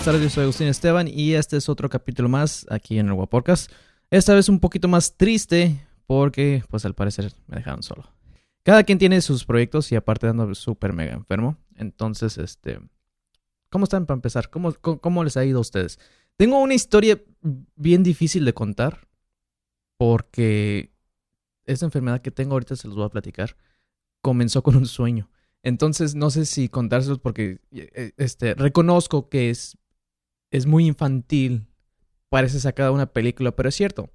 buenas tardes, yo soy Agustín Esteban y este es otro capítulo más aquí en el Guapodcast. Esta vez un poquito más triste porque pues al parecer me dejaron solo. Cada quien tiene sus proyectos y aparte ando súper mega enfermo. Entonces, este... ¿Cómo están para empezar? ¿Cómo, cómo, cómo les ha ido a ustedes? Tengo una historia bien difícil de contar porque esta enfermedad que tengo ahorita se los voy a platicar. Comenzó con un sueño. Entonces, no sé si contárselos porque eh, este, reconozco que es, es muy infantil. Parece sacada de una película, pero es cierto.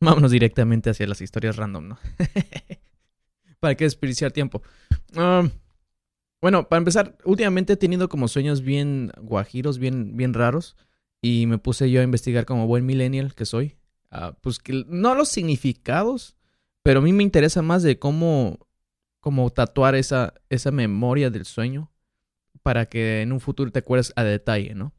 Vámonos directamente hacia las historias random, ¿no? para que desperdiciar tiempo. Bueno, para empezar, últimamente he tenido como sueños bien guajiros, bien, bien raros. Y me puse yo a investigar como buen millennial que soy. Uh, pues que no los significados, pero a mí me interesa más de cómo como tatuar esa, esa memoria del sueño para que en un futuro te acuerdes a detalle, ¿no?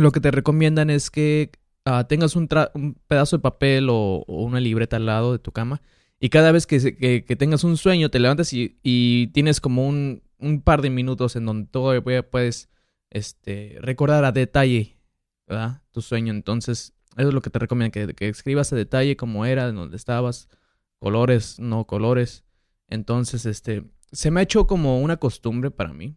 Lo que te recomiendan es que uh, tengas un, un, pedazo de papel o, una libreta al lado de tu cama y cada vez que, que, que tengas un sueño te levantas y, tienes como un, par de minutos en donde todo puedes este, recordar a detalle ¿verdad? tu sueño. Entonces, eso es lo que te recomiendan, que, escribas a detalle cómo era, dónde estabas, colores, no colores entonces, este, se me ha hecho como una costumbre para mí.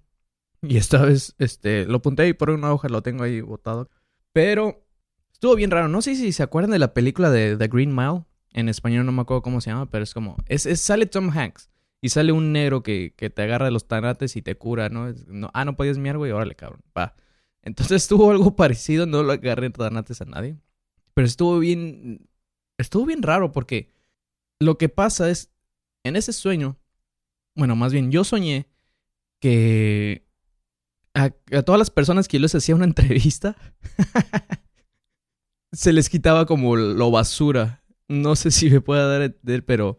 Y esta vez, este, lo apunté ahí por una hoja, lo tengo ahí botado. Pero estuvo bien raro. No sé si se acuerdan de la película de The Green Mile. En español no me acuerdo cómo se llama, pero es como, es, es sale Tom Hanks. Y sale un negro que, que te agarra de los tanates y te cura, ¿no? no ah, no podías mirar, güey, órale, cabrón. Va. Entonces estuvo algo parecido, no lo agarré tanates a nadie. Pero estuvo bien, estuvo bien raro porque lo que pasa es, en ese sueño, bueno, más bien yo soñé que a, todas las personas que yo les hacía una entrevista, se les quitaba como lo basura. No sé si me pueda dar, pero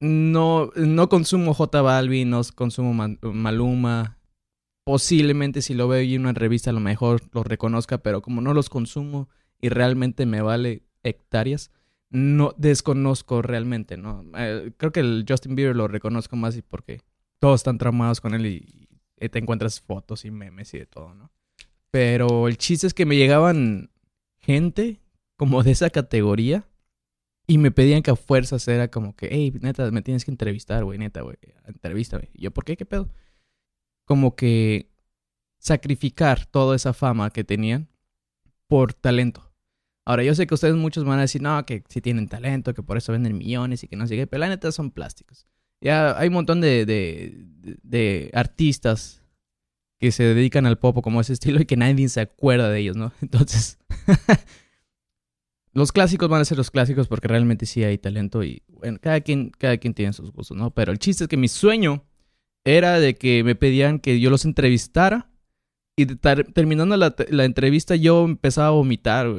no, no consumo J Balvin, no consumo Maluma. Posiblemente si lo veo en una revista a lo mejor lo reconozca, pero como no los consumo y realmente me vale hectáreas, no desconozco realmente, ¿no? Eh, creo que el Justin Bieber lo reconozco más y porque todos están tramados con él y, y, te encuentras fotos y memes y de todo, ¿no? Pero el chiste es que me llegaban gente como de esa categoría y me pedían que a fuerzas era como que, hey, neta, me tienes que entrevistar, güey, neta, güey, entrevístame. Y yo, ¿por qué? ¿Qué pedo? Como que sacrificar toda esa fama que tenían por talento. Ahora, yo sé que ustedes muchos van a decir, no, que si tienen talento, que por eso venden millones y que no sé qué, pero la neta son plásticos. Ya hay un montón de, de, artistas que se dedican al pop como ese estilo y que nadie se acuerda de ellos, ¿no? Entonces, los clásicos van a ser los clásicos porque realmente sí hay talento y, bueno, cada quien, cada quien tiene sus gustos, ¿no? Pero el chiste es que mi sueño era de que me pedían que yo los entrevistara y terminando la, entrevista yo empezaba a vomitar.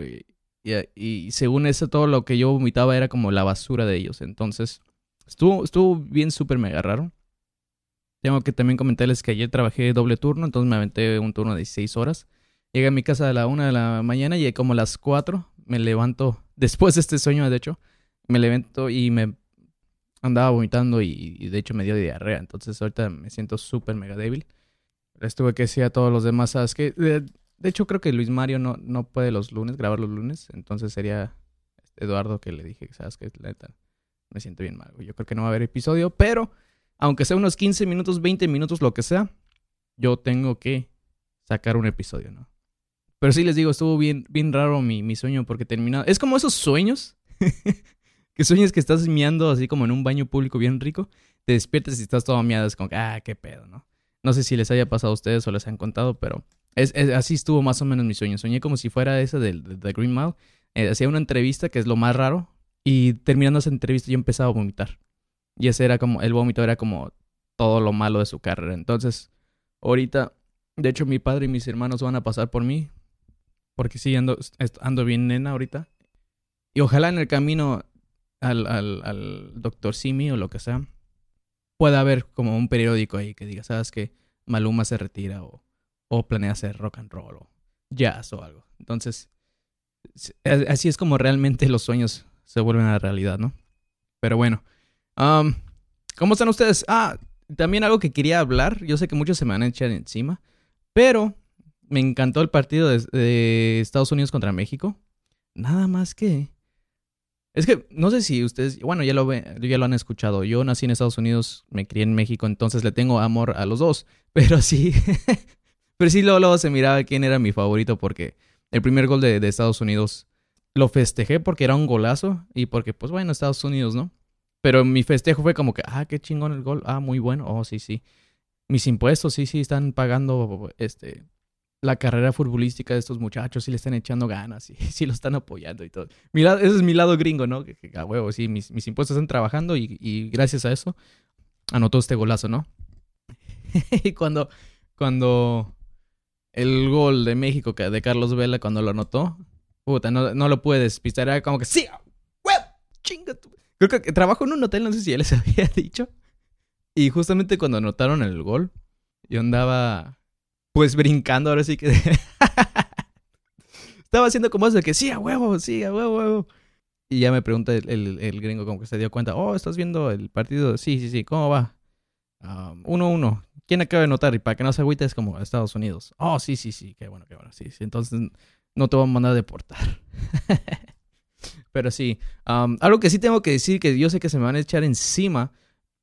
Y, según eso, todo lo que yo vomitaba era como la basura de ellos. Entonces, estuvo, estuvo bien súper mega raro. Tengo que también comentarles que ayer trabajé doble turno, entonces me aventé un turno de 16 horas. Llegué a mi casa a la 1 de la mañana y como a las 4 me levanto, después de este sueño, de hecho, me levanto y me andaba vomitando y, de hecho me dio diarrea. Entonces ahorita me siento súper mega débil. Les tuve que decir a todos los demás, ¿sabes qué? De hecho, creo que Luis Mario no, no puede los lunes, grabar los lunes. Entonces sería Eduardo que le dije, ¿sabes qué? La neta, me siento bien mal. Yo creo que no va a haber episodio, pero aunque sea unos 15 minutos, 20 minutos, lo que sea, yo tengo que sacar un episodio, ¿no? Pero sí les digo, estuvo bien, bien raro mi, mi sueño porque terminado. Es como esos sueños. que sueñas que estás miando así como en un baño público bien rico. Te despiertas y estás todo miado. Es como, ah, qué pedo, ¿no? No sé si les haya pasado a ustedes o les han contado, pero es, así estuvo más o menos mi sueño. Soñé como si fuera esa de, The Green Mile. Eh, hacía una entrevista, que es lo más raro, y terminando esa entrevista yo empezaba a vomitar. Y ese era como, el vómito era como todo lo malo de su carrera. Entonces, ahorita, de hecho, mi padre y mis hermanos van a pasar por mí. Porque sí, ando, ando bien nena ahorita. Y ojalá en el camino al, al, doctor Simi o lo que sea, pueda haber como un periódico ahí que diga, ¿sabes qué? Maluma se retira o o planea hacer rock and roll o jazz o algo. Entonces, así es como realmente los sueños se vuelven a la realidad, ¿no? Pero bueno, um, ¿cómo están ustedes? Ah, también algo que quería hablar, yo sé que muchos se me van a echar encima, pero me encantó el partido de, Estados Unidos contra México. Nada más que... Es que no sé si ustedes, bueno, ya lo, ya lo han escuchado. Yo nací en Estados Unidos, me crié en México, entonces le tengo amor a los dos. Pero sí, pero sí luego, se miraba quién era mi favorito porque el primer gol de Estados Unidos lo festejé porque era un golazo y porque, pues bueno, Estados Unidos, ¿no? Pero mi festejo fue como que, ah, qué chingón el gol, ah, muy bueno, oh, sí, sí. Mis impuestos, sí, sí, están pagando, este, la carrera futbolística de estos muchachos, sí le están echando ganas, y sí lo están apoyando y todo. Mi ese es mi lado gringo, ¿no? A huevo, sí, mis, mis, impuestos están trabajando y, y, gracias a eso anotó este golazo, ¿no? y cuando, cuando el gol de México de Carlos Vela, cuando lo anotó, no, no lo puedes despistar, como que, sí, huevo, chinga. Creo que trabajo en un hotel, no sé si ya les había dicho. Y justamente cuando anotaron el gol, yo andaba pues brincando, ahora sí que... Estaba haciendo como eso de que sí, a huevo, sí, a huevo, huevo. Y ya me pregunta el, el, gringo como que se dio cuenta, oh, ¿estás viendo el partido? Sí, sí, sí, ¿cómo va? 1-1. Um, uno, ¿Quién acaba de notar? Y para que no se agüite es como Estados Unidos. Oh, sí, sí, sí, qué bueno, qué bueno. Sí, sí. Entonces no te van a mandar a deportar. pero sí, um, algo que sí tengo que decir, que yo sé que se me van a echar encima,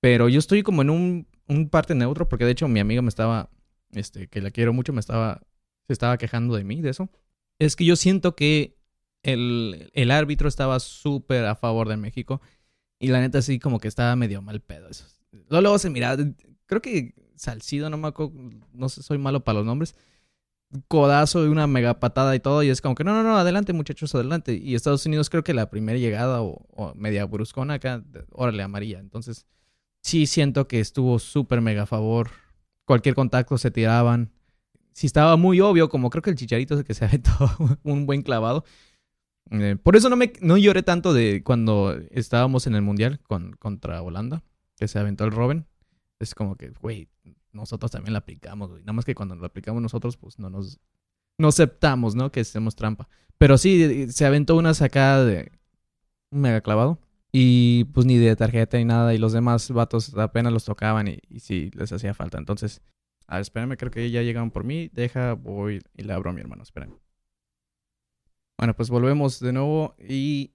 pero yo estoy como en un, un parte neutro, porque de hecho mi amiga me estaba este, que la quiero mucho, me estaba, se estaba quejando de mí, de eso. Es que yo siento que el, el árbitro estaba súper a favor de México y la neta sí como que estaba medio mal pedo. Eso. Luego, se mira, creo que Salcido, no me acuerdo, no sé, soy malo para los nombres. Codazo y una mega patada y todo, y es como que no, no, no, adelante muchachos, adelante. Y Estados Unidos creo que la primera llegada o, media bruscona acá, órale, amarilla. Entonces, sí siento que estuvo súper mega a favor cualquier contacto se tiraban. Si estaba muy obvio, como creo que el chicharito que se aventó un buen clavado. Eh, por eso no me no lloré tanto de cuando estábamos en el mundial con, contra Holanda, que se aventó el Robin. Es como que, güey, nosotros también la aplicamos, güey. Nada más que cuando lo aplicamos nosotros, pues no nos no aceptamos, ¿no? Que hacemos trampa. Pero sí, se aventó una sacada de un mega clavado. Y pues ni de tarjeta ni nada. Y los demás vatos apenas los tocaban y, y sí les hacía falta. Entonces, a ver, espérenme, creo que ya llegaron por mí. Deja, voy y le abro a mi hermano. Esperen. Bueno, pues volvemos de nuevo y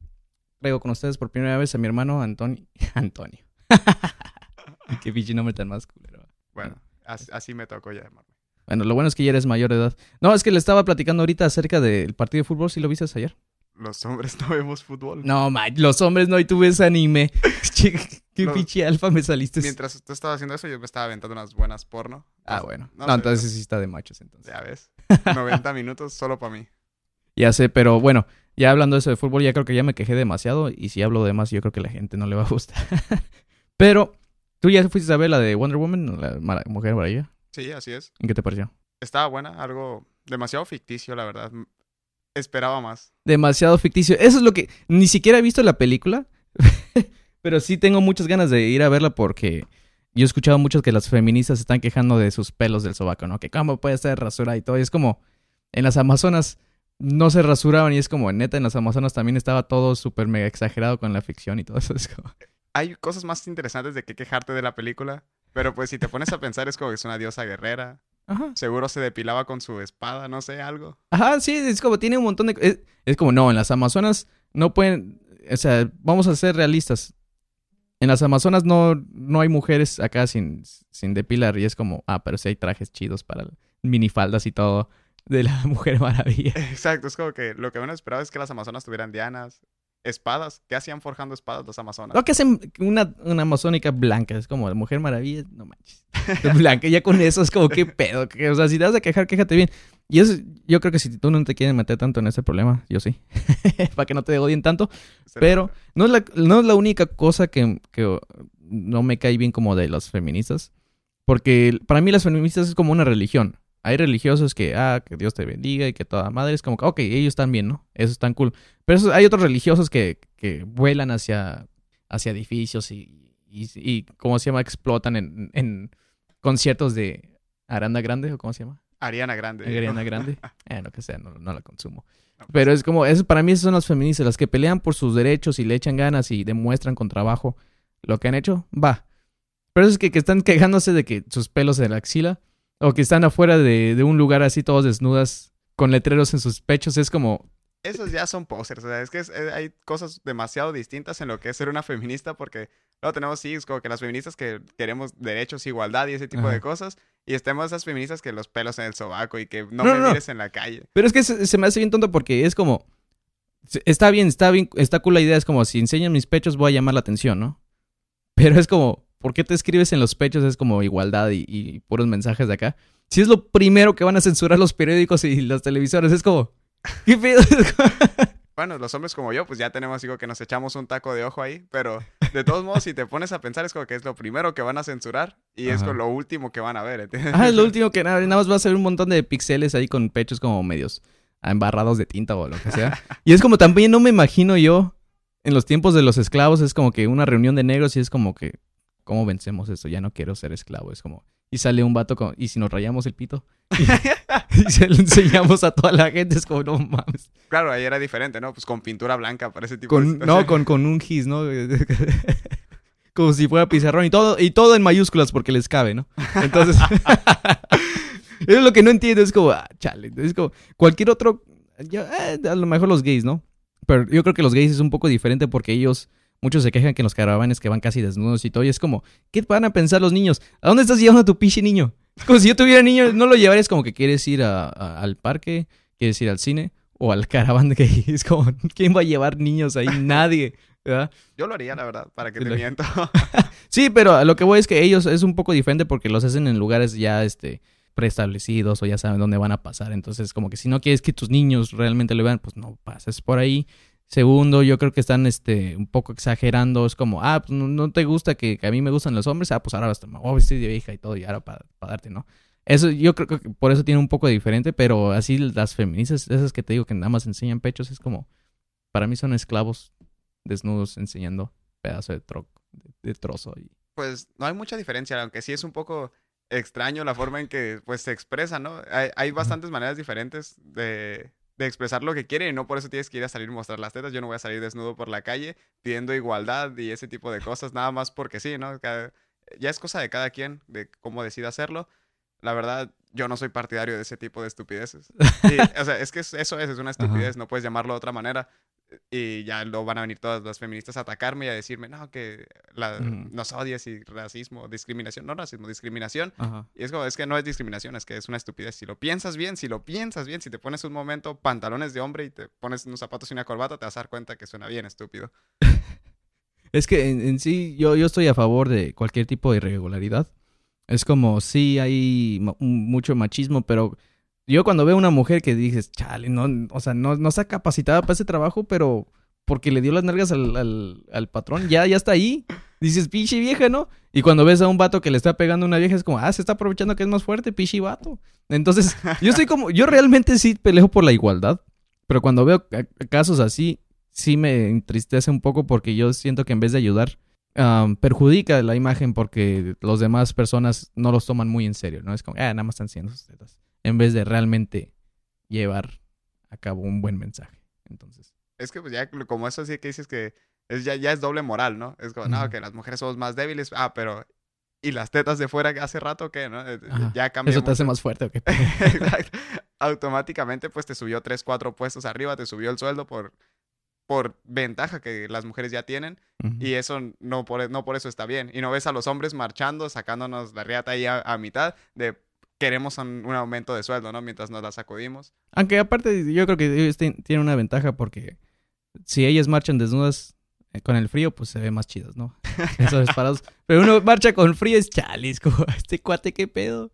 traigo con ustedes por primera vez a mi hermano Antonio. Antonio. Qué pinche nombre tan más culero. Así, así me tocó ya llamarme. Bueno, lo bueno es que ya eres mayor de edad. No, es que le estaba platicando ahorita acerca del partido de fútbol, si lo viste ayer los hombres no vemos fútbol. No, man, los hombres no, y tú ves anime. Qué no, pinche alfa me saliste. Mientras tú estabas haciendo eso, yo me estaba aventando unas buenas porno. Ah, bueno. No, no entonces sí está de machos, entonces. Ya ves. 90 minutos solo para mí. Ya sé, pero bueno, ya hablando de eso de fútbol, ya creo que ya me quejé demasiado. Y si hablo de más, yo creo que la gente no le va a gustar. pero, ¿tú ya fuiste a ver la de Wonder Woman, la Mujer Maravilla? Sí, así es. ¿En qué te pareció? Estaba buena, algo demasiado ficticio, la verdad. Esperaba más. Demasiado ficticio. Eso es lo que... Ni siquiera he visto la película. pero sí tengo muchas ganas de ir a verla porque... Yo he escuchado mucho que las feministas se están quejando de sus pelos del sobaco, ¿no? Que cómo puede ser rasurada y todo. Y es como... En las Amazonas no se rasuraban y es como... Neta, en las Amazonas también estaba todo súper mega exagerado con la ficción y todo eso. Es como... Hay cosas más interesantes de que quejarte de la película. Pero pues si te pones a pensar es como que es una diosa guerrera. Ajá. Seguro se depilaba con su espada, no sé, algo. Ajá, sí, es como tiene un montón de... Es, es, como, no, en las Amazonas no pueden... O sea, vamos a ser realistas. En las Amazonas no, no hay mujeres acá sin, sin depilar y es como, ah, pero sí hay trajes chidos para minifaldas y todo de la Mujer Maravilla. Exacto, es como que lo que uno esperaba es que las Amazonas tuvieran dianas, espadas. ¿Qué hacían forjando espadas las amazonas? No, que hacen una, una amazónica blanca. Es como Mujer Maravilla, no manches. blanca, ya con eso es como, ¿qué pedo? O sea, si te vas a quejar, quéjate bien. Y eso, yo creo que si tú no te quieres meter tanto en ese problema, yo sí. Para que no te odien tanto. Pero no es la, no es la única cosa que, que no me cae bien como de las feministas. Porque para mí las feministas es como una religión. Hay religiosos que, ah, que Dios te bendiga y que toda madre es como que, ok, ellos están bien, ¿no? Eso es tan cool. Pero eso, hay otros religiosos que, que vuelan hacia, hacia edificios y, y, y, ¿cómo se llama? Explotan en, en conciertos de Aranda Grande o ¿cómo se llama? Ariana Grande. Ariana Grande. eh, lo que sea, no, no la consumo. No, pues, Pero es como, eso, para mí esas son las feministas, las que pelean por sus derechos y le echan ganas y demuestran con trabajo lo que han hecho, va. Pero es que, que están quejándose de que sus pelos de la axila O que están afuera de, de un lugar así todos desnudas con letreros en sus pechos. Es como, esos ya son posers. O sea, es que eh, hay cosas demasiado distintas en lo que es ser una feminista, porque luego tenemos, sí, es como que las feministas que queremos derechos, igualdad y ese tipo de cosas, y estemos esas feministas que los pelos en el sobaco y que no, me mires en la calle. Pero es que se, me hace bien tonto porque es como. Está bien, está bien, está cool la idea, es como si enseñan mis pechos voy a llamar la atención, ¿no? Pero es como, ¿por qué te escribes en los pechos? Es como igualdad y, y puros mensajes de acá. Si es lo primero que van a censurar los periódicos y los televisores, es como. ¿Qué pedo? bueno, los hombres como yo, pues ya tenemos, digo, que nos echamos un taco de ojo ahí, pero de todos modos, si te pones a pensar, es como que es lo primero que van a censurar y es lo último que van a ver, ¿entiendes? Ah, es lo último que nada, nada más va a ser un montón de pixeles ahí con pechos como medios embarrados de tinta o lo que sea. Y es como también no me imagino yo, en los tiempos de los esclavos, es como que una reunión de negros y es como que, ¿cómo vencemos esto? Ya no quiero ser esclavo, es como... Y sale un vato con... ¿Y si nos rayamos el pito? Y, se lo enseñamos a toda la gente. Es como, no mames. Claro, ahí era diferente, ¿no? Pues con pintura blanca para ese tipo de No, con, con un gis, ¿no? como si fuera pizarrón. Y todo, y todo en mayúsculas porque les cabe, ¿no? Entonces... es lo que no entiendo. Es como, ah, chale. Es como, cualquier otro... Eh, a lo mejor los gays, ¿no? Pero yo creo que los gays es un poco diferente porque ellos Muchos se quejan que en los caravanes que van casi desnudos y todo. Y es como, ¿qué van a pensar los niños? ¿A dónde estás llevando a tu piche niño? Como si yo tuviera niño, no lo llevarías como que quieres ir al parque, quieres ir al cine o al caraván que es como, ¿quién va a llevar niños ahí? Nadie. Yo lo haría, la verdad, para que te miento. sí, pero a lo que voy es que ellos es un poco diferente porque los hacen en lugares ya este preestablecidos o ya saben dónde van a pasar. Entonces, como que si no quieres que tus niños realmente lo vean, pues no pases por ahí. Segundo, yo creo que están este, un poco exagerando. Es como, ah, pues no, te gusta que, a mí me gustan los hombres. Ah, pues ahora voy a vestir de vieja y todo, y ahora para darte, ¿no? Eso, yo creo que por eso tiene un poco de diferente, pero así las feministas, esas que te digo que nada más enseñan pechos, es como, para mí son esclavos desnudos enseñando pedazo de, tro de, trozo. Y... Pues no hay mucha diferencia, aunque sí es un poco extraño la forma en que pues se expresa, ¿no? Hay, hay bastantes maneras diferentes de, de expresar lo que quiere y no por eso tienes que ir a salir y mostrar las tetas. Yo no voy a salir desnudo por la calle pidiendo igualdad y ese tipo de cosas, nada más porque sí, ¿no? ya es cosa de cada quien, de cómo decida hacerlo. La verdad, yo no soy partidario de ese tipo de estupideces. o sea, es que eso es, es una estupidez, no puedes llamarlo de otra manera y ya lo van a venir todas las feministas a atacarme y a decirme, no, que la, nos odias y racismo, discriminación, no racismo, discriminación. Y es como, es que no es discriminación, es que es una estupidez. Si lo piensas bien, si lo piensas bien, si te pones un momento pantalones de hombre y te pones unos zapatos y una corbata, te vas a dar cuenta que suena bien estúpido. es que en, sí, yo, yo estoy a favor de cualquier tipo de irregularidad. Es como, sí, hay mucho machismo, pero yo cuando veo una mujer que dices, chale, no, o sea, no, no está capacitada para ese trabajo, pero porque le dio las nalgas al, al, patrón, ya, ya está ahí. Dices, pinche vieja, ¿no? Y cuando ves a un vato que le está pegando a una vieja, es como, ah, se está aprovechando que es más fuerte, pinche vato. Entonces, yo soy como, yo realmente sí peleo por la igualdad, pero cuando veo casos así, sí me entristece un poco porque yo siento que en vez de ayudar, perjudica la imagen porque los demás personas no los toman muy en serio, ¿no? Es como, ah, nada más están siendo sus tetas en vez de realmente llevar a cabo un buen mensaje. Entonces. Es que pues ya como eso sí que dices que es, ya, ya es doble moral, ¿no? Es como, no, que las mujeres somos más débiles. Ah, pero ¿y las tetas de fuera hace rato qué, no? Eh, ya cambió. ¿Eso te hace más fuerte o qué? Exacto. Automáticamente pues te subió tres, cuatro puestos arriba, te subió el sueldo por por ventaja que las mujeres ya tienen y eso no por, no por eso está bien. Y no ves a los hombres marchando, sacándonos la riata ahí a mitad de queremos un, aumento de sueldo, ¿no? Mientras nos la sacudimos. Aunque aparte yo creo que tienen una ventaja porque si ellas marchan desnudas eh, con el frío, pues se ve más chidos, ¿no? Eso es parados. Pero uno marcha con frío es chalisco. Este cuate, qué pedo.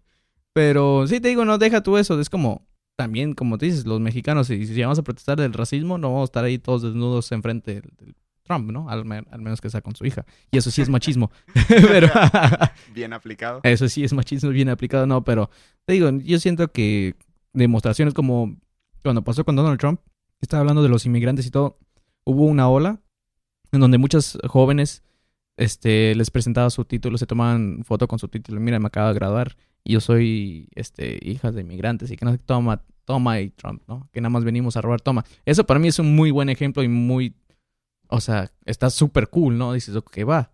Pero sí te digo, no deja tú eso. Es como, también, como te dices, los mexicanos, si, si vamos a protestar del racismo, no vamos a estar ahí todos desnudos enfrente del, Trump, ¿no? Al, menos que sea con su hija. Y eso sí es machismo. pero, bien aplicado. Eso sí es machismo bien aplicado, no, pero te digo, yo siento que demostraciones como cuando pasó con Donald Trump, estaba hablando de los inmigrantes y todo, hubo una ola en donde muchas jóvenes este, les presentaba su título, se tomaban foto con su título, mira, me acabo de graduar y yo soy este, hija de inmigrantes y que no se toma, toma y Trump, ¿no? Que nada más venimos a robar, toma. Eso para mí es un muy buen ejemplo y muy o sea, está súper cool, ¿no? Dices, ok, va.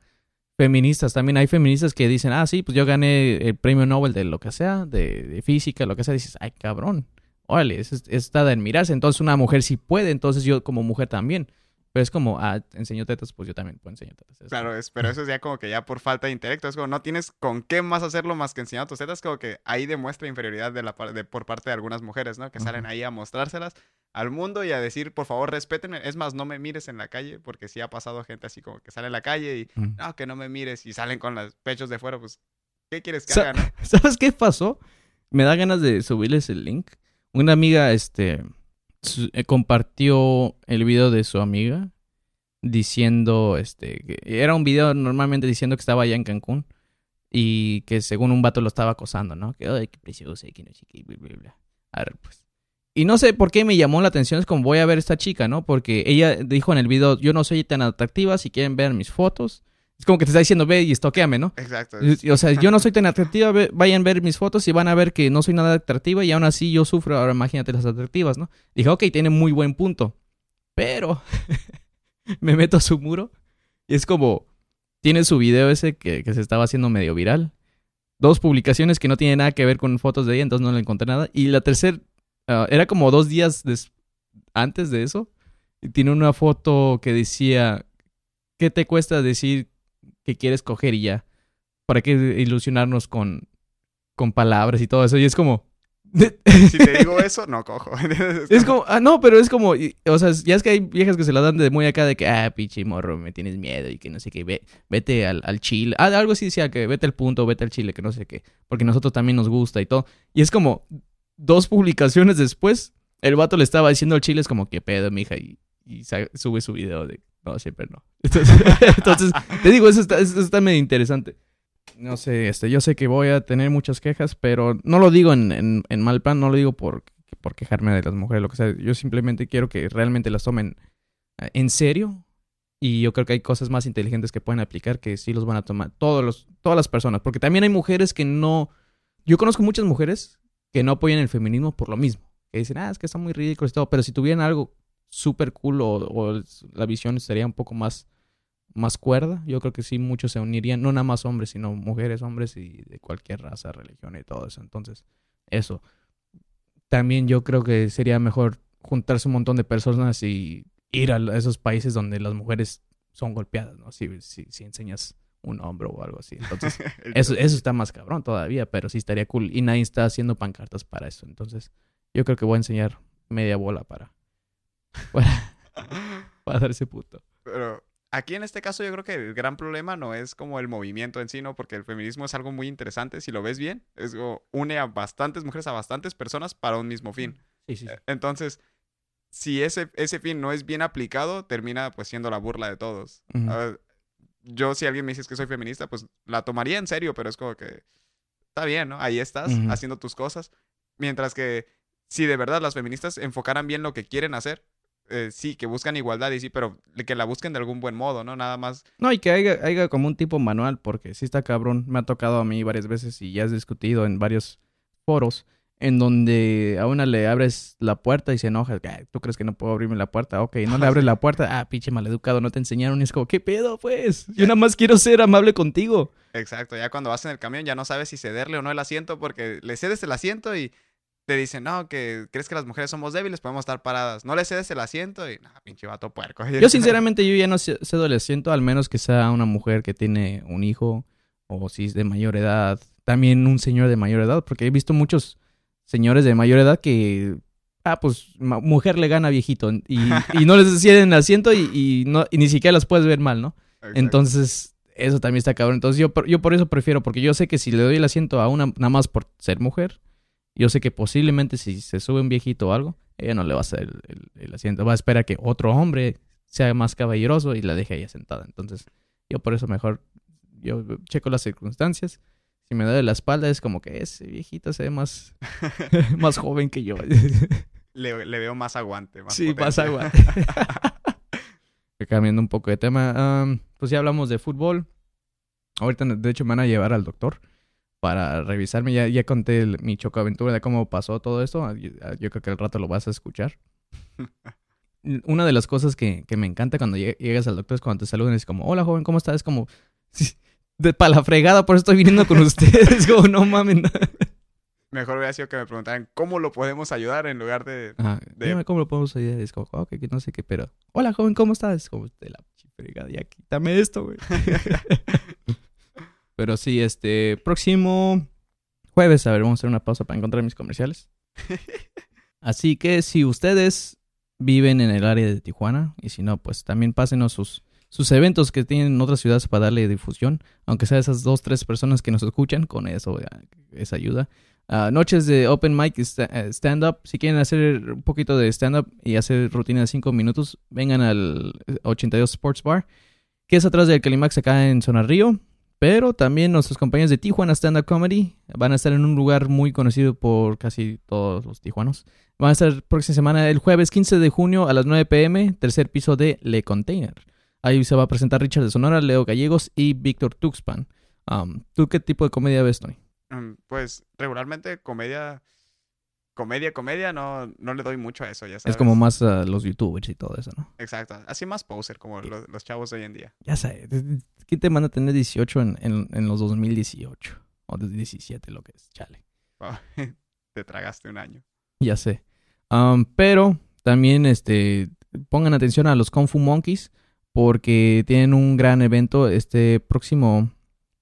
feministas. También hay feministas que dicen, ah, sí, pues yo gané el premio Nobel de lo que sea, de, de física, lo que sea. Dices, ay, cabrón. Órale, es, es- está de admirarse. Entonces una mujer sí puede, entonces yo como mujer también. Pero es como, ah, enseño tetas, pues yo también puedo enseñar tetas. Es Claro, es, pero eso es ya como que ya por falta de intelecto. Es como no tienes con qué más hacerlo más que enseñar tus tetas. Como que ahí demuestra inferioridad de la, par- de, por parte de algunas mujeres, ¿no? Que salen ahí a mostrárselas al mundo y a decir, por favor, respétenme. Es más, no me mires en la calle, porque sí ha pasado gente así como que sale en la calle y, Mm. no, que no me mires y salen con los pechos de fuera. Pues, ¿qué quieres que Sa- haga, no? ¿Sabes qué pasó? Me da ganas de subirles el link. Una amiga, este, eh, compartió el video de su amiga diciendo, este, que era un video normalmente diciendo que estaba allá en Cancún y que según un vato lo estaba acosando, ¿no? Que, ay, qué preciosa, que no sé qué, bla, bla, bla. A ver, pues. Y no sé por qué me llamó la atención, es como voy a ver esta chica, ¿no? Porque ella dijo en el video, yo no soy tan atractiva, si quieren ver mis fotos. Es como que te está diciendo, ve y estoquéame, ¿no? Exacto. Y- O sea, yo no soy tan atractiva, ve- vayan a ver mis fotos y van a ver que no soy nada atractiva y aún así yo sufro, ahora imagínate las atractivas, ¿no? Dije, ok, tiene muy buen punto, pero me meto a su muro y es como, tiene su video ese que, que se estaba haciendo medio viral, dos publicaciones que no tienen nada que ver con fotos de ella, entonces no le encontré nada, y la tercera, ah, era como dos días antes de eso, y tiene una foto que decía, ¿qué te cuesta decir que quieres coger y ya? ¿Para qué ilusionarnos con, con palabras y todo eso? Y es como... Si te digo eso, no cojo. Es como, ah, no, pero es como, y- o sea, ya es que hay viejas que se la dan de muy acá de que, ah, pinche morro, me tienes miedo y que no sé qué, ve, vete al, al chile. Ah, algo así decía que vete al punto, vete al chile, que no sé qué, porque nosotros también nos gusta y todo. Y es como, dos publicaciones después, el vato le estaba diciendo al chile, es como, qué pedo, mija, y, y sube su video de, no, siempre no. Entonces, te digo, eso está, está medio interesante. No sé, este, yo sé que voy a tener muchas quejas, pero no lo digo en, en, en mal plan, no lo digo por, por quejarme de las mujeres, lo que sea. Yo simplemente quiero que realmente las tomen eh, en serio. Y yo creo que hay cosas más inteligentes que pueden aplicar que sí los van a tomar todos los, todas las personas. Porque también hay mujeres que no. Yo conozco muchas mujeres que no apoyan el feminismo por lo mismo. Que dicen, ah, es que está muy ridículo y todo. Pero si tuvieran algo súper cool o, o la visión sería un poco más más cuerda, yo creo que sí muchos se unirían, no nada más hombres, sino mujeres, hombres y de cualquier raza, religión y todo eso. Entonces, eso. También yo creo que sería mejor juntarse un montón de personas y ir a esos países donde las mujeres son golpeadas, ¿no? Si, si, si enseñas un hombro o algo así. Entonces, eso, eso está más cabrón todavía, pero sí estaría cool. Y nadie está haciendo pancartas para eso. Entonces, yo creo que voy a enseñar media bola para, para, para dar ese puto. Pero aquí en este caso yo creo que el gran problema no es como el movimiento en sí, ¿no? Porque el feminismo es algo muy interesante, si lo ves bien, es como une a bastantes mujeres, a bastantes personas para un mismo fin. Sí, sí, Eh, Entonces, si ese, ese fin no es bien aplicado, termina pues siendo la burla de todos. Ver, yo si alguien me dice que soy feminista, pues la tomaría en serio, pero es como que está bien, ¿no? Ahí estás haciendo tus cosas. Mientras que si de verdad las feministas enfocaran bien lo que quieren hacer, eh, sí, que buscan igualdad y sí, pero que la busquen de algún buen modo, ¿no? Nada más No, y que haya, haya como un tipo manual, porque sí está cabrón. Me ha tocado a mí varias veces y ya has discutido en varios foros en donde a una le abres la puerta y se enoja. "Ah, ¿Tú crees que no puedo abrirme la puerta? Ok, no le abres la puerta. Ah, pinche maleducado, no te enseñaron. Y es como, ¿qué pedo, pues? Yo nada más quiero ser amable contigo. Exacto, ya cuando vas en el camión ya no sabes si cederle o no el asiento porque le cedes el asiento y te dicen, no, que crees que las mujeres somos débiles, podemos estar paradas. No le cedes el asiento y, no, pinche vato puerco. Yo sinceramente yo ya no ce- cedo el asiento, al menos que sea una mujer que tiene un hijo o si es de mayor edad. También un señor de mayor edad, porque he visto muchos señores de mayor edad que, ah, pues mujer le gana viejito y, y no les ceden el asiento y, y no, y ni siquiera las puedes ver mal, ¿no? Exacto. Entonces, eso también está cabrón. Entonces, yo, por- yo por eso prefiero, porque yo sé que si le doy el asiento a una, nada más por ser mujer, yo sé que posiblemente si se sube un viejito o algo, ella no le va a hacer el, el- el asiento. Va a esperar que otro hombre sea más caballeroso y la deje ella sentada. Entonces, yo por eso mejor, yo checo las circunstancias. Si me da de la espalda, es como que ese viejito se ve más, más joven que yo. le, le veo más aguante. Más sí, más potencia. agua. Cambiando un poco de tema, am, pues ya hablamos de fútbol. Ahorita, de hecho, me van a llevar al doctor para revisarme. Ya, ya conté el- mi chocoaventura de cómo pasó todo esto. Yo, yo creo que al rato lo vas a escuchar. Una de las cosas que, que me encanta cuando lleg- llegas al doctor es cuando te saludan. Es como, hola joven, ¿cómo estás? Es como, De para la fregada, por eso estoy viniendo con ustedes. Como, no mames. no. Mejor hubiera sido que me preguntaran cómo lo podemos ayudar en lugar de... Ajá, De- cómo lo podemos ayudar. Es como, ok, que no sé qué, pero. Hola, joven, ¿cómo estás? Es como, de la fregada, ya quítame esto, güey. pero sí, este. Próximo jueves, a ver, vamos a hacer una pausa para encontrar mis comerciales. Así que si ustedes viven en el área de Tijuana, y si no, pues también pásenos sus, sus eventos que tienen en otras ciudades para darle difusión, aunque sea esas dos, tres personas que nos escuchan, con eso, ya, esa ayuda. Ah, noches de open mic eh, stand-up. Si quieren hacer un poquito de stand-up y hacer rutina de 5 minutos, vengan al 82 Sports Bar, que es atrás del Calimax acá en Zona Río. Pero también nuestros compañeros de Tijuana Stand Up Comedy van a estar en un lugar muy conocido por casi todos los tijuanos. Van a estar próxima semana el jueves 15 de junio a las 9 pm, tercer piso de Le Container. Ahí se va a presentar Richard de Sonora, Leo Gallegos y Víctor Tuxpan. Um, ¿Tú qué tipo de comedia ves, Tony? Mm, Pues regularmente comedia... Comedia, comedia, no, no le doy mucho a eso, ya sabes. Es como más a los youtubers y todo eso, ¿no? Exacto. Así más poser, como los, los chavos de hoy en día. Ya sé, ¿quién te manda a tener 18 en, en, en los 2018? O de 17, lo que es, chale. Te tragaste un año. Ya sé. Um, pero también este, pongan atención a los Kung Fu Monkeys porque tienen un gran evento este próximo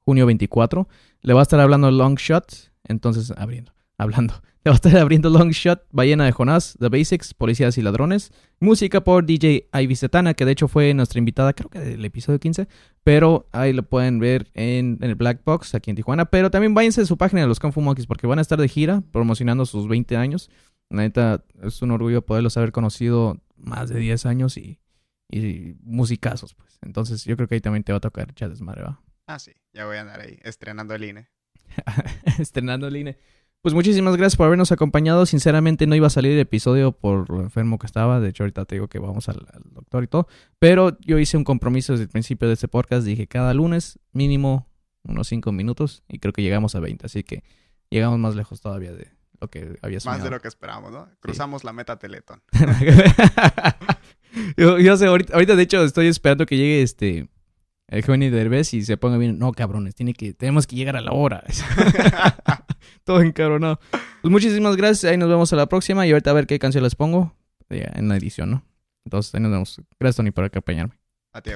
junio 24. Le va a estar hablando Long Shot, entonces abriendo, hablando. Le va a estar abriendo Long Shot, Ballena de Jonás, The Basics, Policías y Ladrones. Música por DJ Ivy Setana, que de hecho fue nuestra invitada, creo que del episodio 15. Pero ahí lo pueden ver en, en el Black Box aquí en Tijuana. Pero también váyanse a su página de los Kung Fu Monkeys porque van a estar de gira promocionando sus 20 años. La neta, es un orgullo poderlos haber conocido más de 10 años y, y musicazos, pues. Entonces, yo creo que ahí también te va a tocar echar desmadre, ¿va? Ah, sí. Ya voy a andar ahí estrenando el INE. Estrenando el INE. Pues muchísimas gracias por habernos acompañado. Sinceramente no iba a salir el episodio por lo enfermo que estaba. De hecho, ahorita te digo que vamos al, al doctor y todo. Pero yo hice un compromiso desde el principio de este podcast. Dije cada lunes mínimo unos 5 minutos y creo que llegamos a 20. Así que llegamos más lejos todavía de lo que había soñado. Más de lo que esperábamos, ¿no? Cruzamos la meta Teletón. yo, yo sé, ahorita, ahorita, de hecho estoy esperando que llegue este el joven Derbez y se ponga bien. No, cabrones, tiene que, tenemos que llegar a la hora. Todo encabronado. Pues muchísimas gracias. Ahí nos vemos a la próxima. Y ahorita a ver qué canción les pongo ya, en la edición, ¿no? Entonces ahí nos vemos. Gracias, Tony, por acompañarme. A ti,